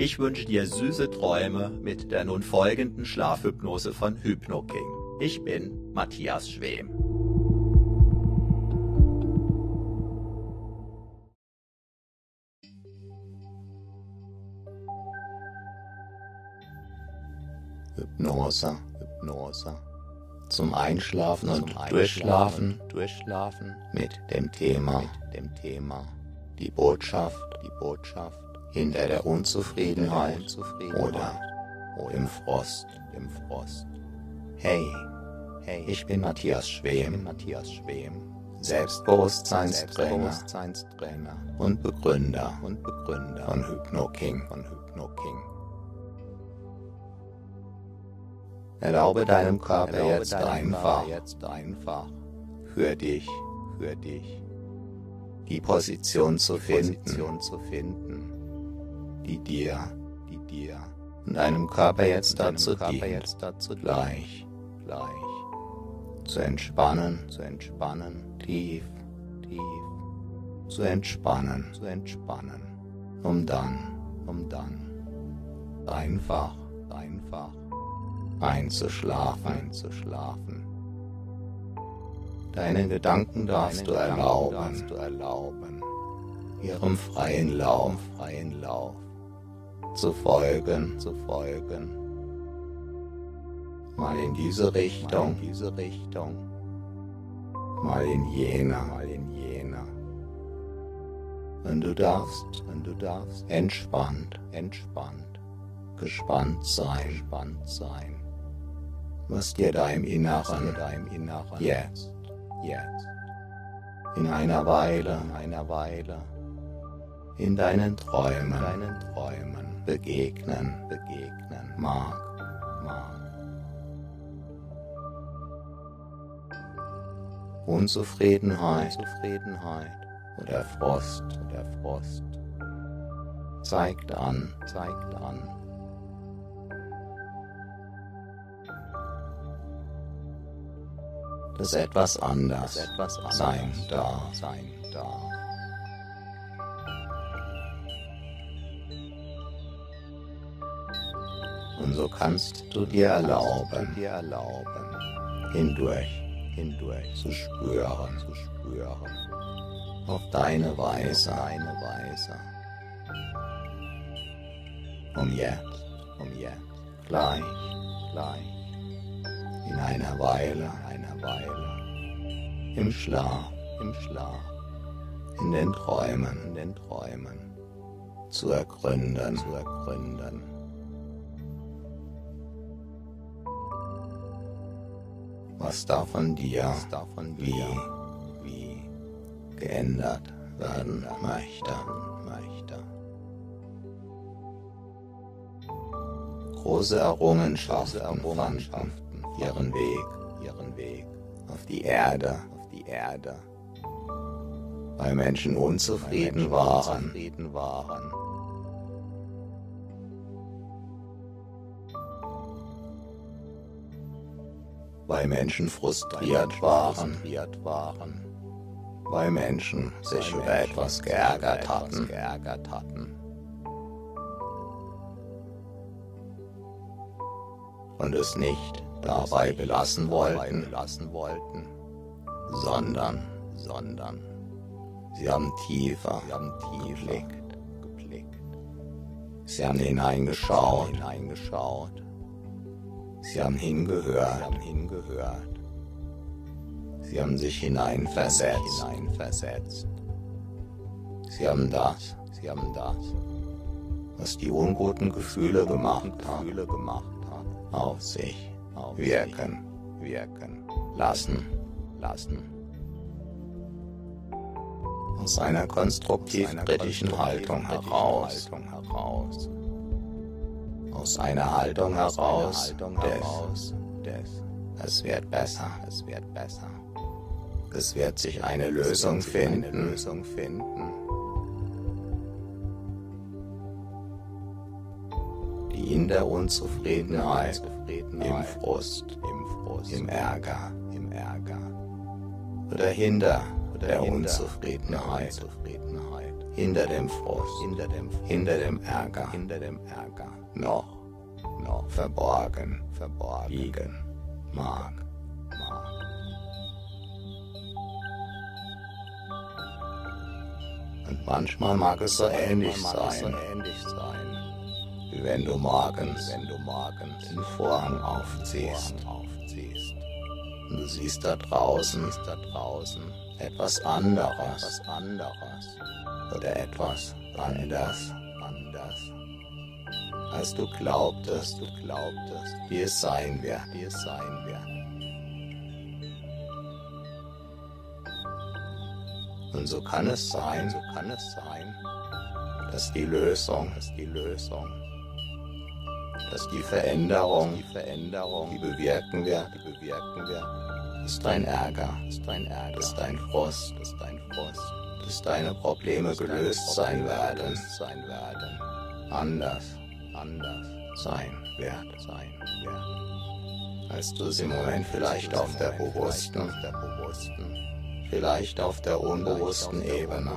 Ich wünsche dir süße Träume mit der nun folgenden Schlafhypnose von HypnoKing. Ich bin Matthias Schwem. Hypnose, Hypnose. Zum Einschlafen und zum Durchschlafen, Durchschlafen. Mit dem Thema, mit dem Thema. Die Botschaft, die Botschaft hinter der Unzufriedenheit, oder, im Frost, im Frost. Hey, hey, ich bin Matthias Schwem, Matthias Schwem, Selbstbewusstseinstrainer, Selbstbewusstseinstrainer und Begründer und Begründer von HypnoKing, von HypnoKing. Erlaube deinem Körper Erlaube jetzt, deinem einfach, Körper jetzt einfach für dich, für dich die Position zu, die finden, Position zu finden, die dir, die dir und deinem Körper jetzt dazu dient, jetzt dazu gleich, gleich zu entspannen, zu entspannen, tief, tief, zu entspannen, zu entspannen, um dann, um dann einfach, einfach einzuschlafen, einzuschlafen. Deine Gedanken darfst, Deine du, Gedanken erlauben, darfst du erlauben, ihrem freien Lauf, freien Lauf zu folgen, zu folgen. Mal in diese Richtung, in diese Richtung, mal in jener, mal in jener. Und du darfst, und du darfst. Entspannt, entspannt, gespannt sein, gespannt sein. Was dir da im Inneren, da im Inneren jetzt, jetzt, in einer Weile, in einer Weile, in deinen Träumen, deinen Träumen begegnen, begegnen mag, mag. Unzufriedenheit, Unzufriedenheit oder Frost, oder Frost zeigt an, zeigt an, dass etwas anders, etwas anders sein darf. Sein darf. Und so kannst du dir erlauben, hindurch, hindurch zu spüren, zu spüren, auf deine Weise, deine Weise. Um jetzt, um jetzt, gleich, gleich, in einer Weile, Weile im Schlaf, im Schlaf, in den Träumen, in den Träumen zu ergründen, zu ergründen. Was da von dir, wie, wie geändert werden möchte. Große Errungenschaften fanden ihren Weg, ihren Weg auf die Erde, auf die Erde, weil Menschen unzufrieden waren. Weil Menschen frustriert waren, weil Menschen sich über etwas geärgert hatten. Und es nicht dabei belassen wollten, sondern, sondern sie haben tiefer, sie haben geblickt, geblickt. Sie haben hineingeschaut, hineingeschaut. Sie haben hingehört, sie haben hingehört. Sie haben sich hineinversetzt, hineinversetzt. Sie haben das, sie haben das, was die unguten Gefühle gemacht haben, auf sich wirken, wirken, lassen, lassen. Aus einer konstruktiv-kritischen Haltung heraus, aus einer Haltung heraus, des, es wird besser, es wird besser. Es wird sich eine Lösung finden, Lösung finden. die in der Unzufriedenheit, im Frust, im Ärger oder hinter der Unzufriedenheit, hinter dem Frust, hinter dem Ärger, hinter dem Ärger. Noch, noch verborgen, verborgen. Liegen mag, mag. Und manchmal mag es so ähnlich sein, wie wenn du morgens, wenn du morgens den Vorhang aufziehst. Und du siehst da draußen, da draußen etwas anderes, etwas anderes oder etwas anders, anders, als du glaubtest, du glaubtest, wie es sein wird, wie es sein wird. Und so kann es sein, so kann es sein, dass die Lösung, dass die Lösung dass die Veränderung, die Veränderung, die bewirken wir, die bewirken wir, ist dein Ärger, ist dein Ärger, ist dein Frust, ist dein Frust, dass deine Probleme gelöst sein werden, sein werden, anders, anders sein wird, sein wird, als du es im Moment vielleicht auf der bewussten, vielleicht auf der unbewussten Ebene,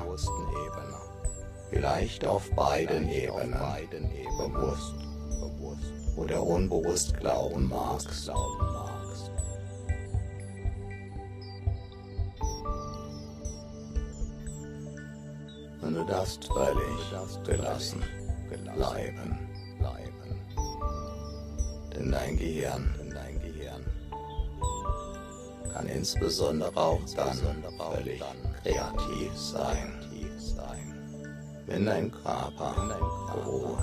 vielleicht auf beiden Ebenen, bewusst oder unbewusst glauben magst. Und du darfst völlig gelassen bleiben. Denn dein Gehirn, kann insbesondere auch dann völlig kreativ sein, wenn dein Körper ruht.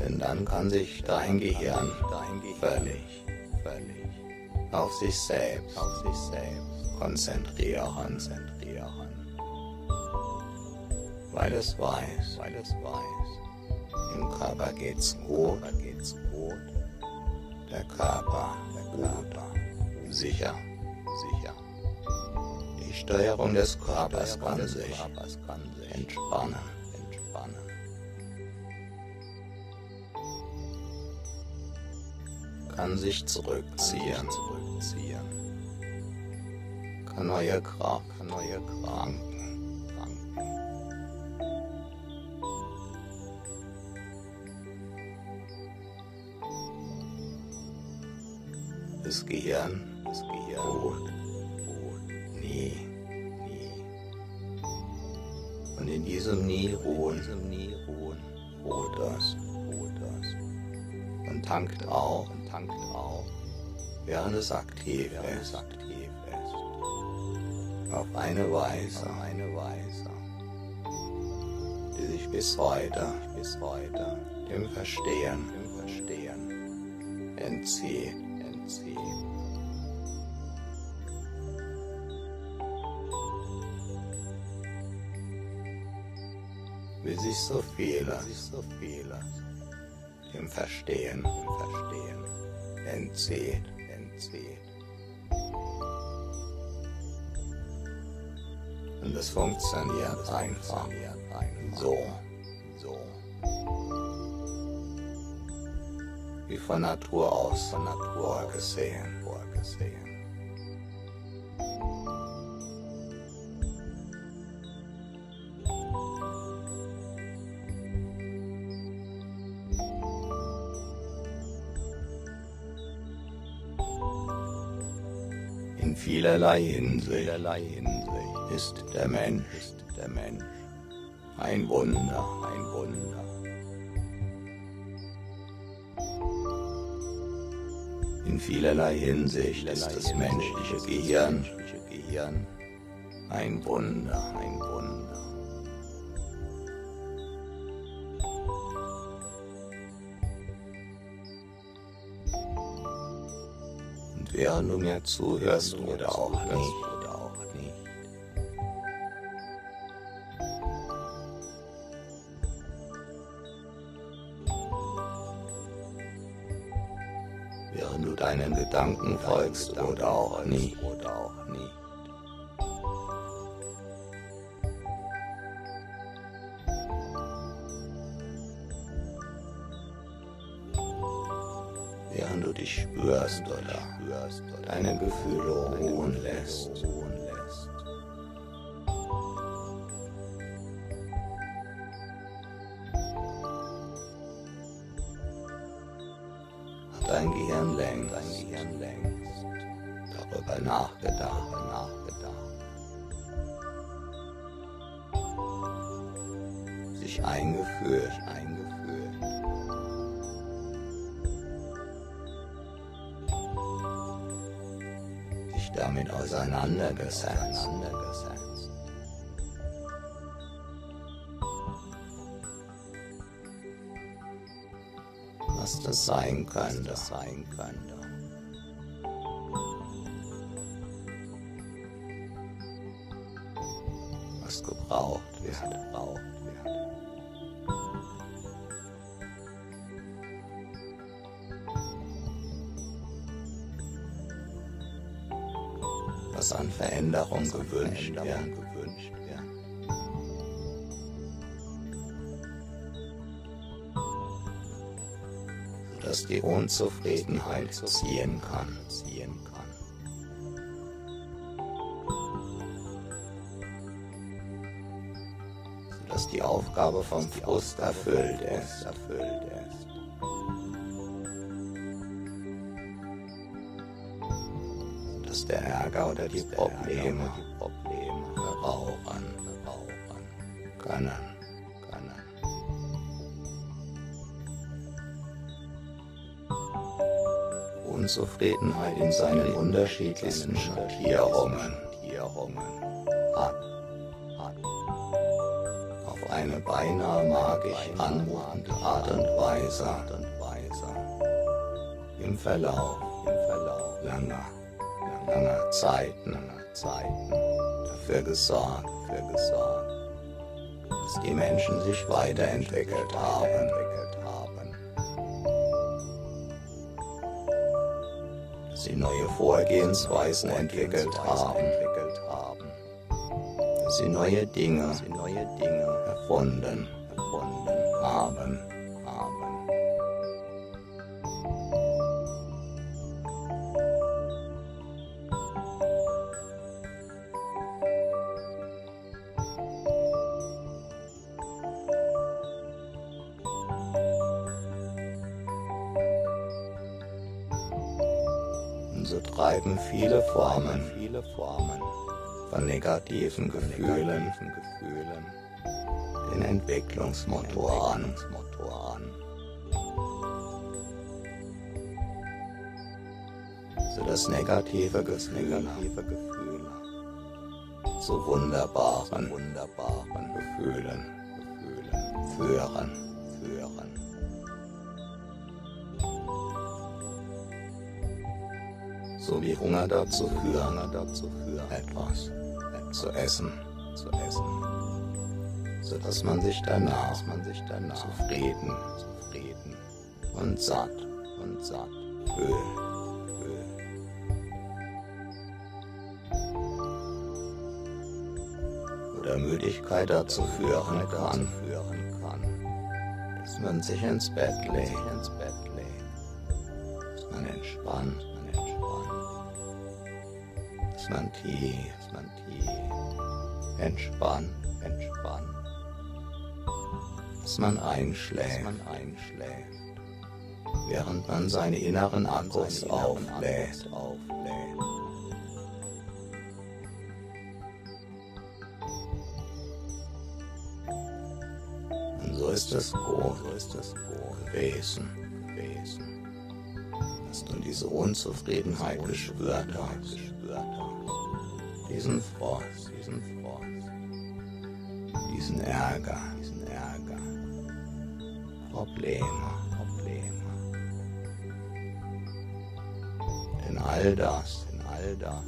Denn dann kann sich dein Gehirn völlig auf sich selbst, auf sich selbst konzentrieren, konzentrieren. Weil es weiß, weil es weiß, im Körper geht's gut, geht's gut. Der Körper, der Körper, sicher, sicher. Die Steuerung des Körpers kann sich entspannen. Kann sich zurückziehen, kann neue Kraft, kann neue Kranken, Das Gehirn, das Gehirn ruht, ruht, nie, nie. Und in diesem Nie ruhen, nie ruhen, ruht das, ruht das. Tankt auch, tankt auf, während es aktiv ist. Aktiv ist. Auf eine Weise, eine Weise, die sich bis heute, bis heute dem Verstehen, dem Verstehen entzieht, entzieht. Wie sich so viele, sich so viele im Verstehen, im Verstehen entzieht, entzieht. Und es funktioniert einfach so, so. Wie von Natur aus, von Natur gesehen, vorgesehen. Vielerlei Hinsicht ist der Mensch, ein Wunder, ein Wunder. In vielerlei Hinsicht ist das menschliche Gehirn ein Wunder, ein Wunder. Während du mir zuhörst oder auch nicht, oder auch nicht, während du deinen Gedanken folgst oder auch nicht, längst, darüber nachgedacht, nachgedacht. Sich eingeführt, eingeführt. Sich damit auseinandergesetzt. Was das sein könnte. Was gebraucht wird, gebraucht wird. Was an Veränderung gewünscht wird, dass die Unzufriedenheit ziehen kann, ziehen kann. Sodass die Aufgabe vom Frust erfüllt ist, erfüllt ist. Dass der Ärger oder die Probleme, Probleme verrauchen können, können. Unzufriedenheit in seinen unterschiedlichsten Schattierungen hat, hat. Auf eine beinahe magisch anmutende Art und Weise, im Verlauf, langer, langer Zeiten, dafür gesorgt, dass die Menschen sich weiterentwickelt haben, sie neue Vorgehensweisen entwickelt haben, entwickelt haben, dass sie neue Dinge, sie neue Dinge erfunden, haben. Negativen Gefühlen, den Entwicklungsmotor an. Negative Gefühle, negative Gefühle zu wunderbaren, wunderbaren Gefühlen, Gefühlen führen, führen. so wie Hunger dazu führen, dazu führen, etwas zu essen, zu essen, so dass man sich danach, man sich danach zufrieden, zufrieden und satt und satt fühlt. Oder Müdigkeit dazu führen kann, dass man sich ins Bett legt, dass man entspannt, man entspannt, dass man tief, dass man tief entspannt, entspannt, dass man einschläft, man einschläft, während man seine inneren Akkus auflädt, auflädt. Und so ist es gut, so ist es gut gewesen, gewesen, dass du diese Unzufriedenheit gespürt hast, gespürt hast, diesen Frost, diesen Frost, diesen Ärger, diesen Ärger, Probleme, Probleme. Denn all das, denn all das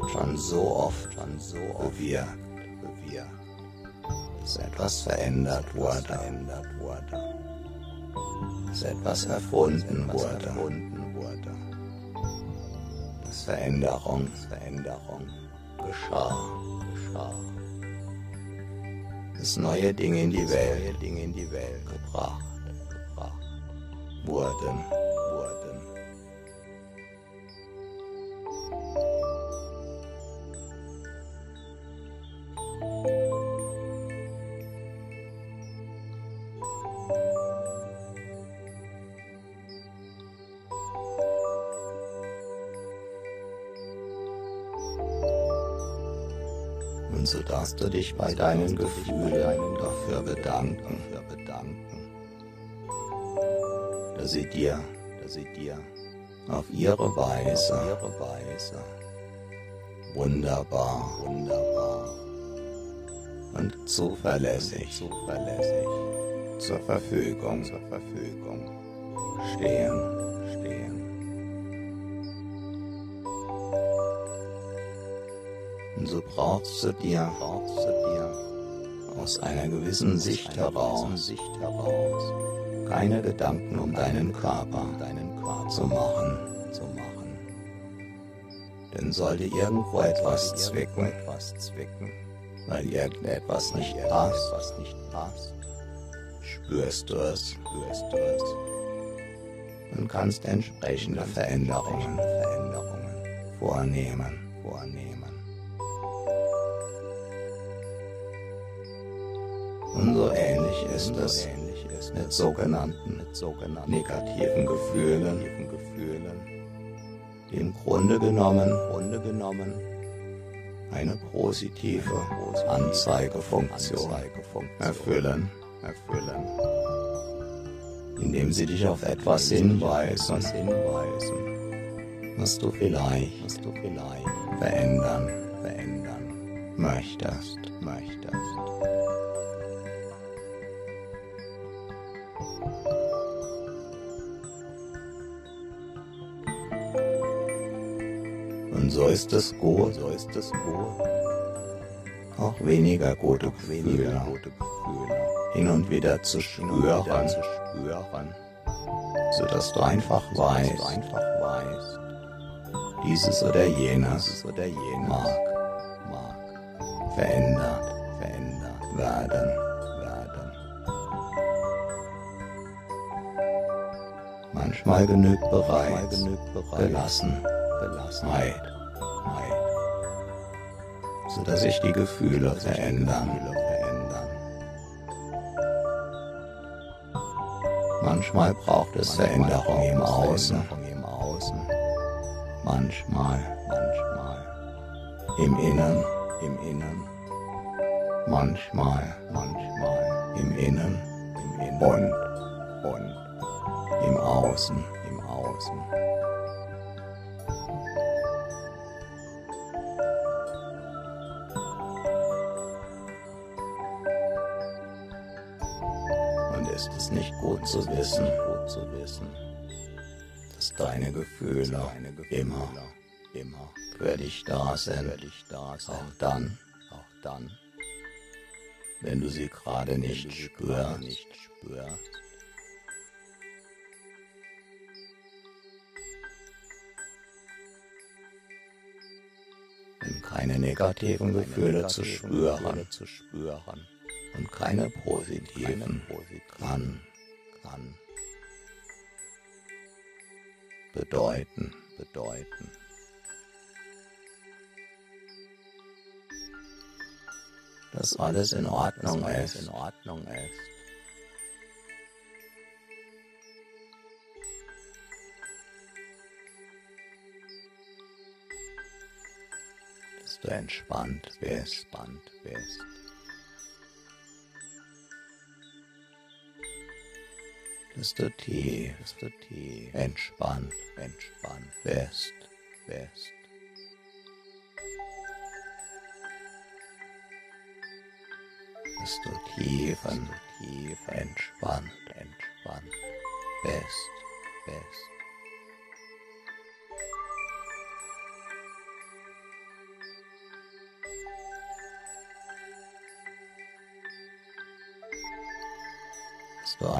hat schon so oft, schon so oft bewirkt, bewirkt dass etwas verändert wurde, verändert wurde, dass etwas erfunden wurde, erfunden wurde, dass Veränderung, Veränderung geschah, geschah, dass neue Dinge in die Welt, Dinge in die Welt gebracht, gebracht wurden. Darfst du dich bei deinen Gefühlen dafür bedanken, dass sie dir, auf ihre Weise, wunderbar, wunderbar und zuverlässig, zuverlässig zur Verfügung, stehen. So brauchst du dir, brauchst du dir aus einer gewissen Sicht heraus, keine Gedanken um deinen Körper, zu machen. Denn sollte irgendwo etwas zwicken, weil irgendetwas nicht passt, was nicht passt, spürst du es, und kannst entsprechende Veränderungen, vornehmen. Ähnlich ist es mit sogenannten, mit sogenannten negativen Gefühlen, im Grunde genommen, Grunde genommen eine positive Anzeigefunktion erfüllen, erfüllen, indem sie dich auf etwas hinweisen, was du vielleicht, verändern möchtest, ist es gut, so ist es gut. Auch weniger gute Gefühle, gute Gefühle. Hin und wieder zu spüren, zu spüren, sodass du einfach weißt, einfach weißt, dieses oder jenes oder jenes mag, mag verändert, verändert werden, werden. Manchmal genügt bereits, genügt bereits gelassen, Gelassenheit, so dass sich die Gefühle verändern, verändern. Manchmal braucht es Veränderung im Außen, im Außen. Manchmal, manchmal im Innen, im Innen. Manchmal, manchmal im Innen, im Innen und, und im Außen, im Außen. Gut zu wissen, gut zu wissen, dass deine Gefühle immer, immer für dich da sind, auch dann, auch dann, wenn du sie gerade nicht spürst. Wenn keine negativen Gefühle zu spüren. und keine positiven, kann, kann bedeuten, bedeuten. Dass alles in Ordnung ist, in Ordnung ist. Dass du entspannt bist, entspannt bist. Tief, dass du tief entspannt, entspannt bist, bist. Dass du tief entspannt, entspannt bist, bist.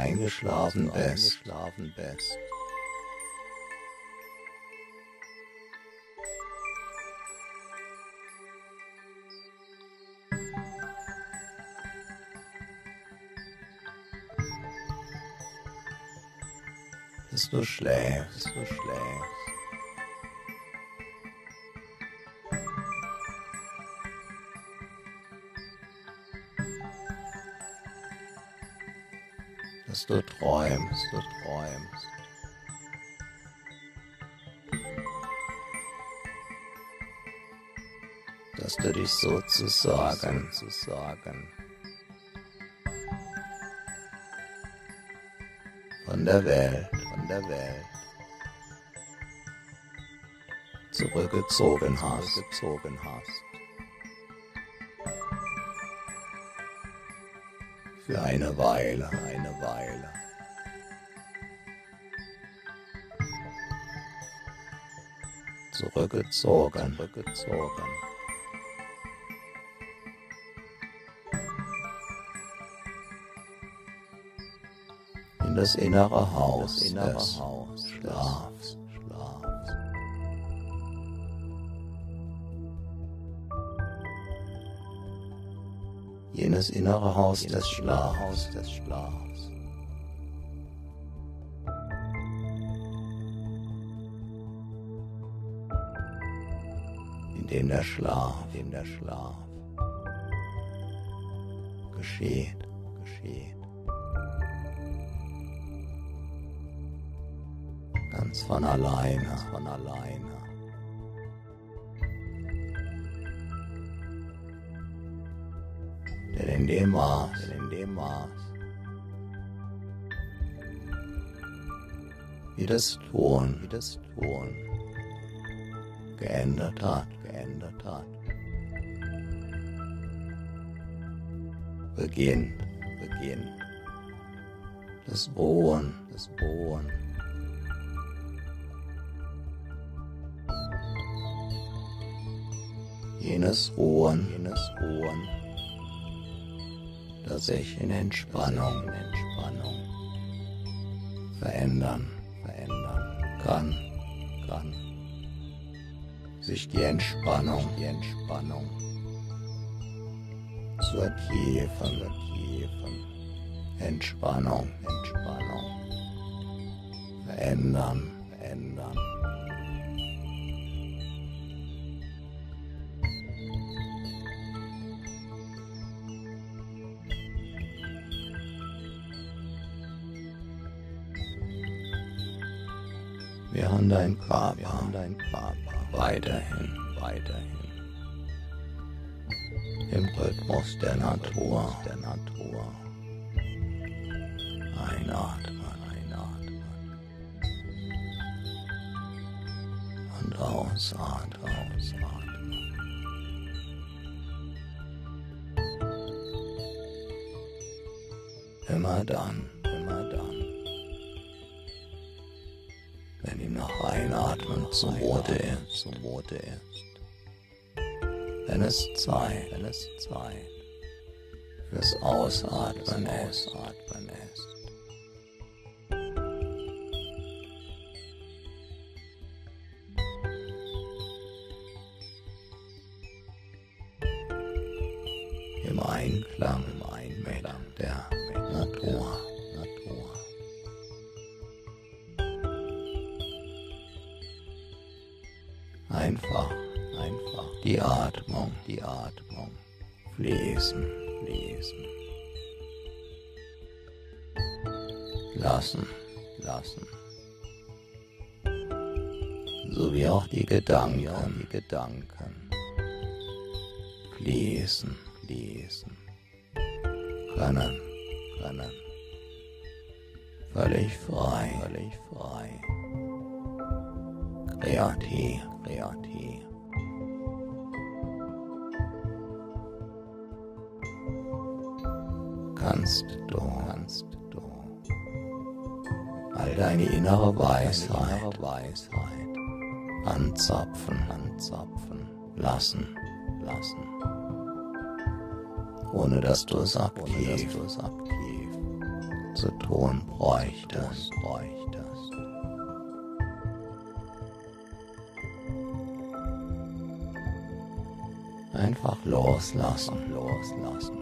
Eingeschlafen bist. Dass du schläfst, du schläfst. Du träumst, du träumst. Dass du dich sozusagen, sozusagen von der Welt, von der Welt zurückgezogen hast, gezogen hast. Für eine Weile, eine Weile. Zurückgezogen, zurückgezogen. In das innere Haus, das innere Haus, Schlafs. Jenes innere Haus des Schlafs. des Schlafs. In dem der Schlaf, in dem der Schlaf geschieht, geschieht. Ganz von alleine, von alleine. In dem Maß, in dem Maß, wie das Tun, wie das Tun geändert hat, geändert hat. Beginnt, beginnt. Das Ruhen, das Ruhen. Jenes Ruhen, jenes Ruhen das sich in Entspannung, in Entspannung verändern, verändern kann, kann. Sich die Entspannung, die Entspannung zur tiefen, zur tiefen Entspannung, Entspannung verändern, verändern. Haben dein Körper weiterhin, weiterhin. Im Rhythmus der Natur, der Natur. Einatmen, einatmen und ausatmen, ausatmen. Immer dann, Einatmen zumute ist, zumute ist. Wenn es Zeit, wenn es Zeit fürs Ausatmen Ausatmen ist. Lassen, lassen. So wie auch die Gedanken, die Gedanken fließen, fließen. Können, können. Völlig frei, völlig frei. Kreativ, kreativ. Kannst du, kannst du all deine innere Weisheit, anzapfen, anzapfen, lassen, lassen. Ohne dass du es aktiv, ohne dass du es aktiv zu tun bräuchtest, bräuchtest. Einfach loslassen, loslassen.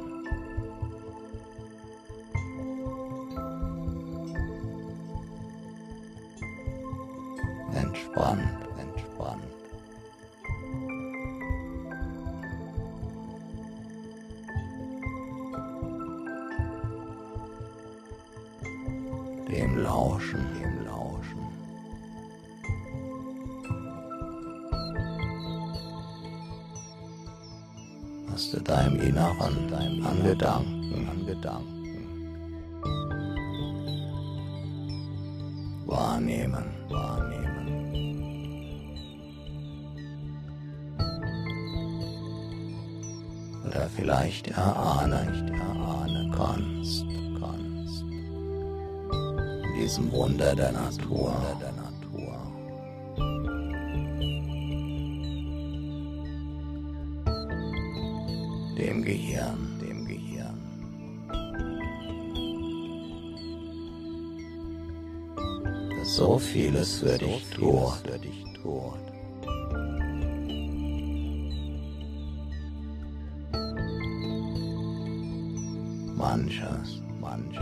Manches, manches.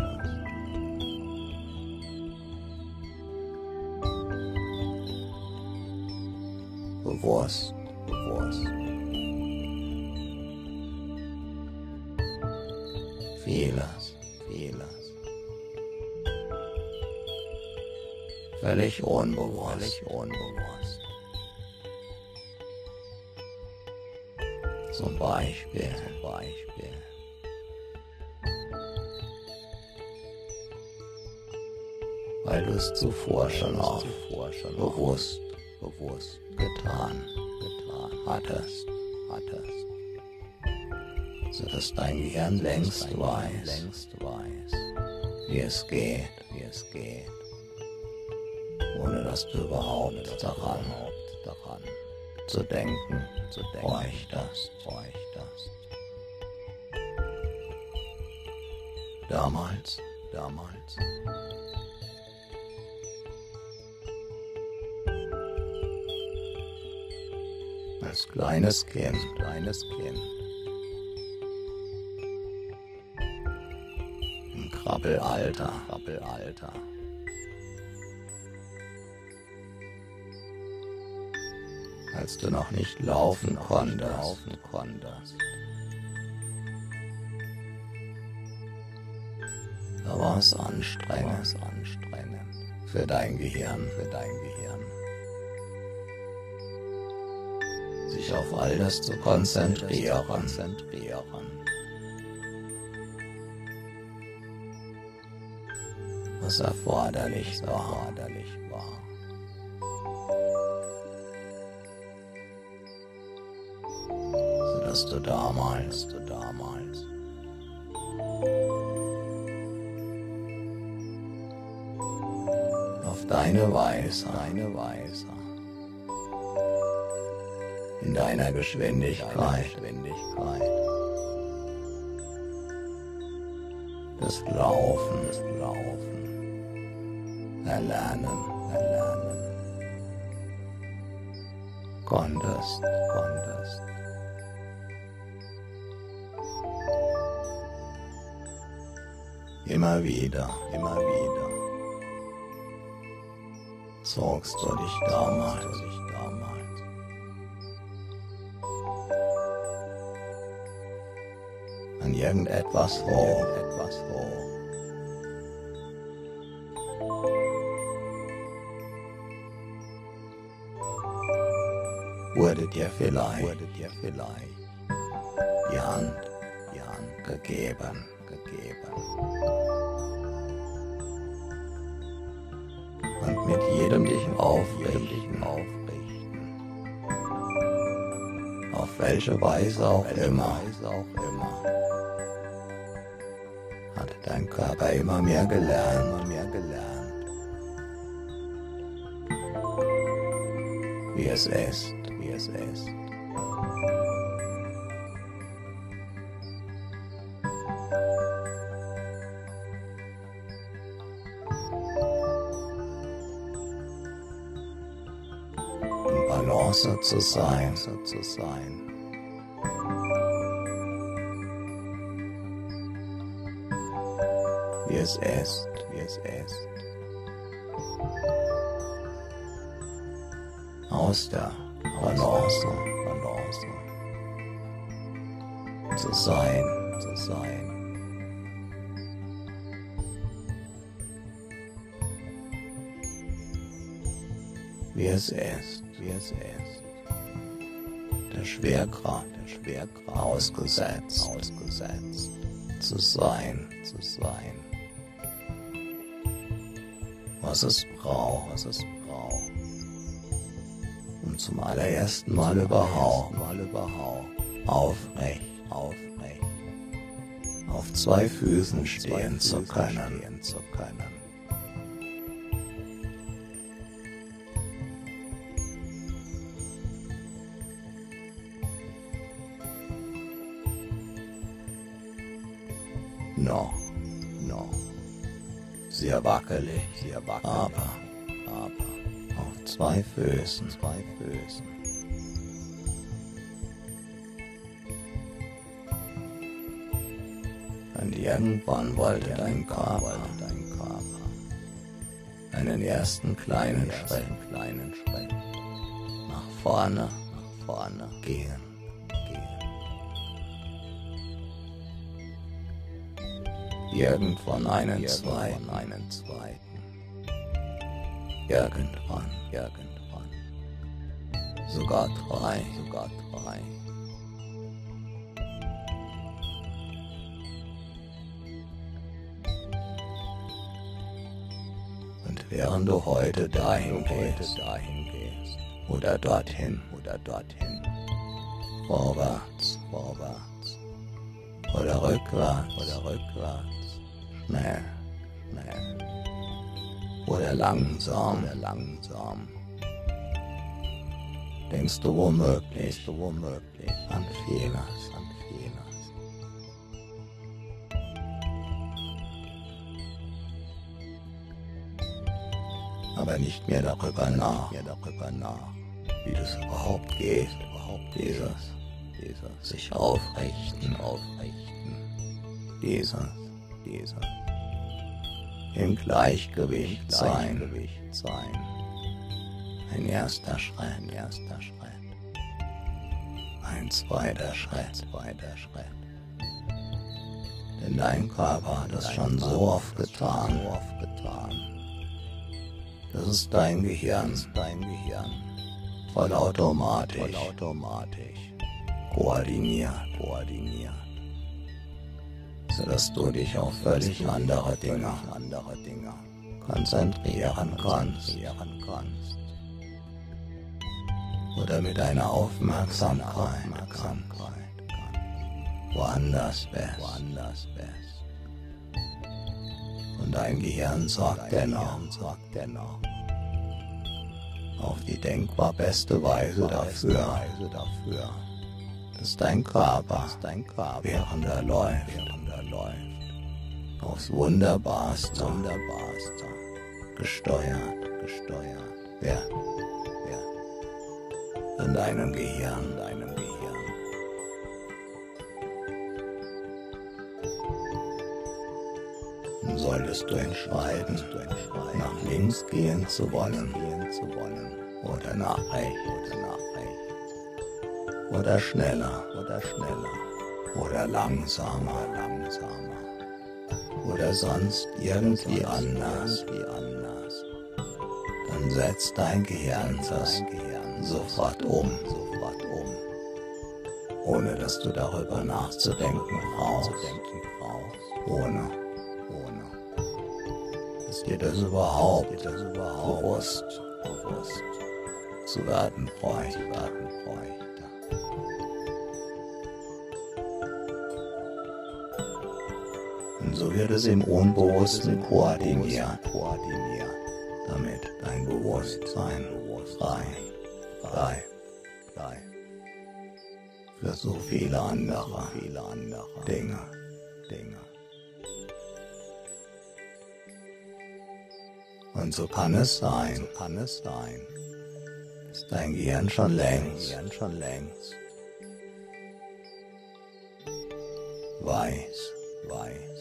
Bewusst, bewusst. Vieles, vieles. Völlig unbewusst, völlig unbewusst. Zum Beispiel, zum Beispiel. Du es zuvor schon oft bewusst, bewusst getan, getan hattest, hattest sodass dein Gehirn längst weiß, wie es geht, wie es geht, ohne dass du überhaupt daran, daran zu denken, zu denken, bräuchtest, bräuchtest. Damals, damals. Als kleines Kind, kleines Kind. Krabbelalter, Krabbelalter. Als du noch nicht laufen konntest, laufen konntest. Da war es anstrengend, anstrengend für dein Gehirn, für dein Gehirn. Auf all das zu konzentrieren, was. Erforderlich war. Sodass du damals, du damals auf deine Weise, deine Weise in deiner Geschwindigkeit. Das Laufen, das Laufen, erlernen, erlernen. Konntest, konntest. Immer wieder, immer wieder. Sorgst du dich damals, damals. An irgendetwas hoch, etwas hoch. Wurde dir vielleicht, wurde dir vielleicht die Hand, die Hand gegeben, gegeben. Und mit jedem dich aufrichten, aufrichten. Auf welche Weise auch immer, auch immer. Dein Körper immer mehr gelernt, immer mehr gelernt. Wie es ist, wie es ist. Balance zu sein, zu sein. Es ist, wie es ist. Aus der Balance, Balance. Zu sein, zu sein. wie es ist, wie es ist. Der Schwerkraft, der Schwerkraft ausgesetzt, ausgesetzt, zu sein, zu sein. Was es braucht, was es braucht. Um zum allerersten Mal überhaupt, mal überhaupt, aufrecht, aufrecht, auf zwei Füßen stehen zu können, zu können. noch. Sehr wackelig, sehr wackelig, aber, aber auf zwei Füßen, zwei Füßen. Und irgendwann wollte dein Körper, dein Körper einen ersten kleinen Schritt, kleinen Schritt nach vorne, nach vorne gehen, gehen. Irgendwann einen zweiten, einen zweiten. Irgendwann, irgendwann. Sogar drei, sogar drei. Und während du heute dahin gehst, dahin gehst, oder dorthin, oder dorthin, vorwärts, vorwärts, oder rückwärts, oder rückwärts, schnell, schnell, oder langsam, oder langsam. Denkst du womöglich, denkst du womöglich an Fehler. Aber nicht mehr darüber nach, mehr darüber nach, wie das überhaupt geht, überhaupt dieses, dieses sich aufrichten, aufrichten, dieses, dieses im Gleichgewicht sein. Ein erster Schritt, ein erster Schritt. Ein zweiter Schritt, zweiter Schritt. Denn dein Körper hat es schon so oft getan, so oft getan. Das ist dein Gehirn, ist dein Gehirn. Vollautomatisch, vollautomatisch. Koordiniert, koordiniert. Sodass du dich auf völlig andere Dinge, konzentrieren kannst. Oder mit deiner Aufmerksamkeit, woanders bist. Und dein Gehirn sorgt dennoch. auf die denkbar beste Weise dafür, dass dein Körper, während er läuft, aufs Wunderbarste, gesteuert, gesteuert wird, in deinem Gehirn, deinem Gehirn. solltest du entscheiden, nach links gehen zu wollen, oder nach rechts, oder schneller, oder schneller, oder langsamer, langsamer, oder sonst irgendwie anders, dann setzt dein Gehirn das sofort um, sofort um, ohne dass du darüber nachzudenken brauchst, ohne dir das überhaupt, das überhaupt bewusst, bewusst zu werden bräuchte, werden bräuchte. Und so wird es im Unbewussten koordiniert, damit dein Bewusstsein frei, frei, frei. Für so viele andere, viele andere Dinge, Dinge. Und so kann es sein, so kann es sein, dass dein Gehirn schon längst, Gehirn schon längst. Weiß, weiß.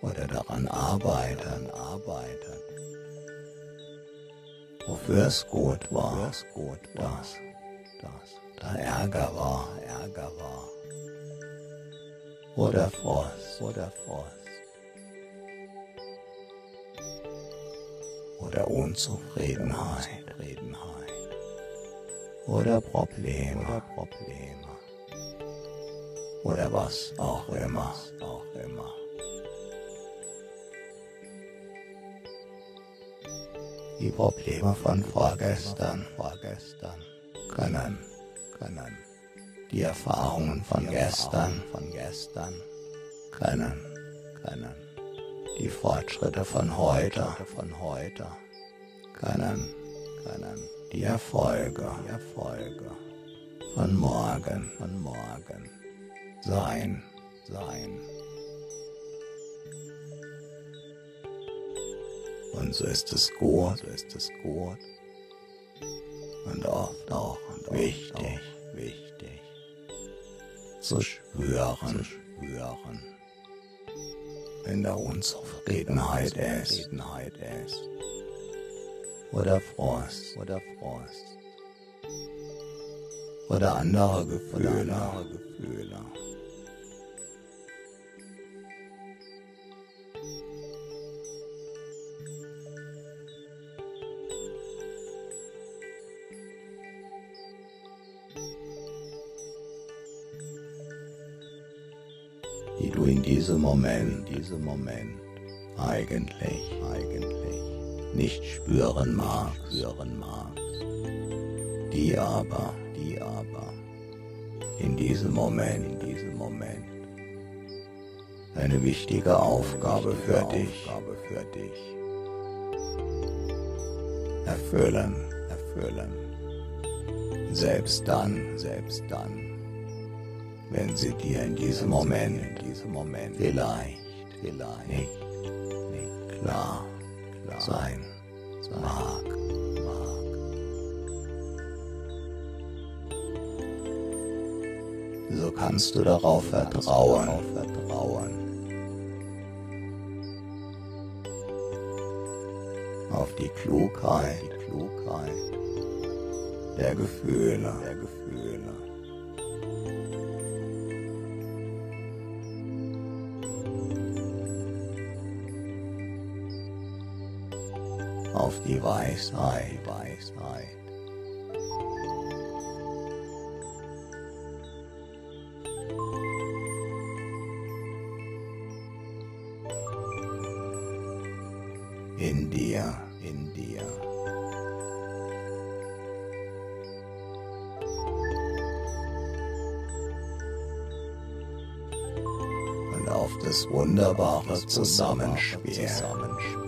Oder daran arbeiten, arbeiten. Wofür es gut war, es gut war, dass, dass da Ärger war, Ärger war. Oder Frost, oder Frost. Oder Unzufriedenheit, Probleme, oder Probleme. Oder was auch immer, auch immer. Die Probleme von vorgestern, vorgestern können, können die Erfahrungen von gestern, von gestern können, können die Fortschritte von heute, von heute können, können die Erfolge, die Erfolge von morgen, von morgen sein, sein. Und so ist es gut, so ist es gut und oft auch wichtig, wichtig zu schwören, zu schwören. Wenn da Unzufriedenheit ist, oder Frost, oder Frost, oder andere Gefühle, oder andere Gefühle. Diesem Moment, diesem Moment eigentlich, eigentlich nicht spüren magst, spüren magst, die aber, die aber in diesem Moment, in diesem Moment eine wichtige Aufgabe für dich, Aufgabe für dich erfüllen, erfüllen. Selbst dann, selbst dann, wenn sie dir in diesem Moment, in diesem Moment vielleicht, vielleicht nicht, nicht klar, klar sein, sein mag. So kannst du darauf vertrauen, vertrauen. Auf die Klugheit, die Klugheit der Gefühle, der Gefühle. Weisheit, Weisheit. In dir, in dir. Und auf das wunderbare Zusammenspiel. Zusammenspiel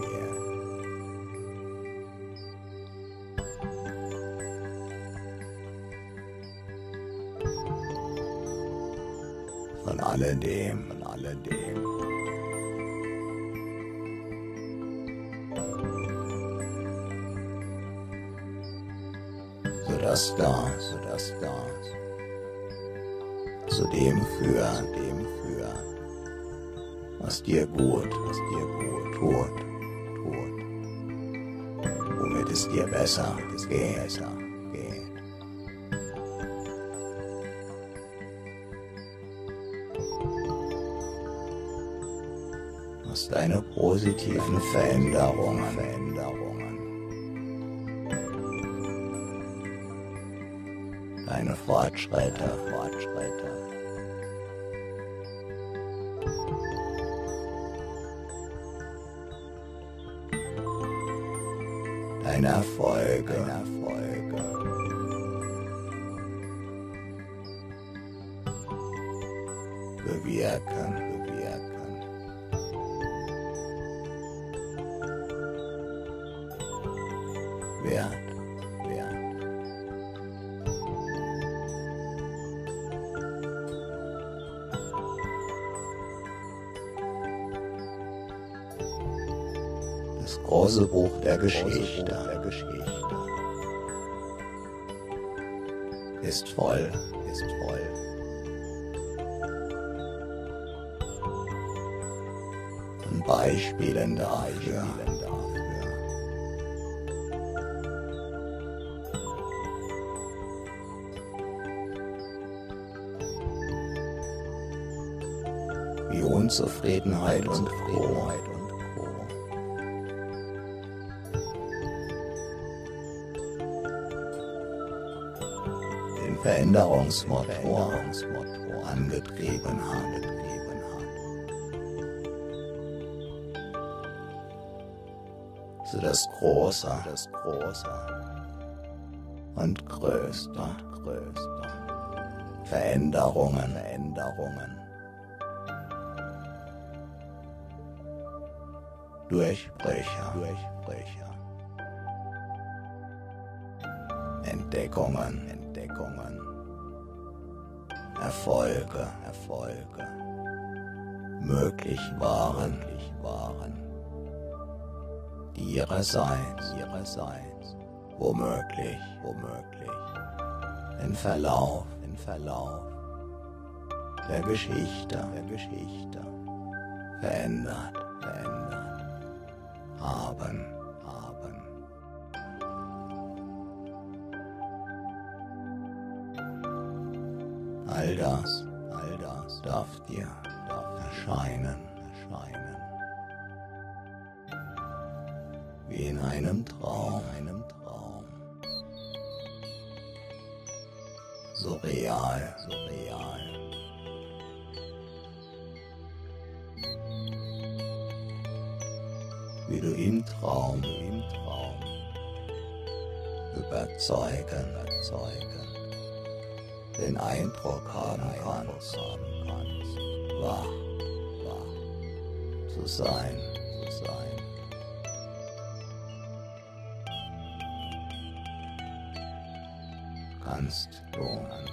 zu dem führt, dem führt, was dir gut, was dir gut tut, tut, womit es dir besser, es geht, besser deine positiven Veränderungen, Veränderungen, deine Fortschritte, Fortschritte. Deine Erfolge, deine Erfolge. Buch der Geschichte, der Geschichte ist voll, ist voll. Von Beispielen dafür, wie Unzufriedenheit und Froheit Veränderungsmotor angetrieben hat. So das Große, das Große und Größte, Größte. Veränderungen, Veränderungen. Durchbrüche, Durchbrüche. Entdeckungen, Entdeckungen. Erfolge, Erfolge. Möglich waren, möglich waren. Ihrerseits, ihrerseits. Womöglich, womöglich. Den Verlauf, den Verlauf der Geschichte, der Geschichte. Verändert, verändert. Haben. Erscheinen, erscheinen. Wie in einem Traum, einem Traum. So real, so real. Wie du im Traum, im Traum überzeugen, überzeugen den Eindruck haben kannst, wach, zu sein, zu sein. Kannst du, kannst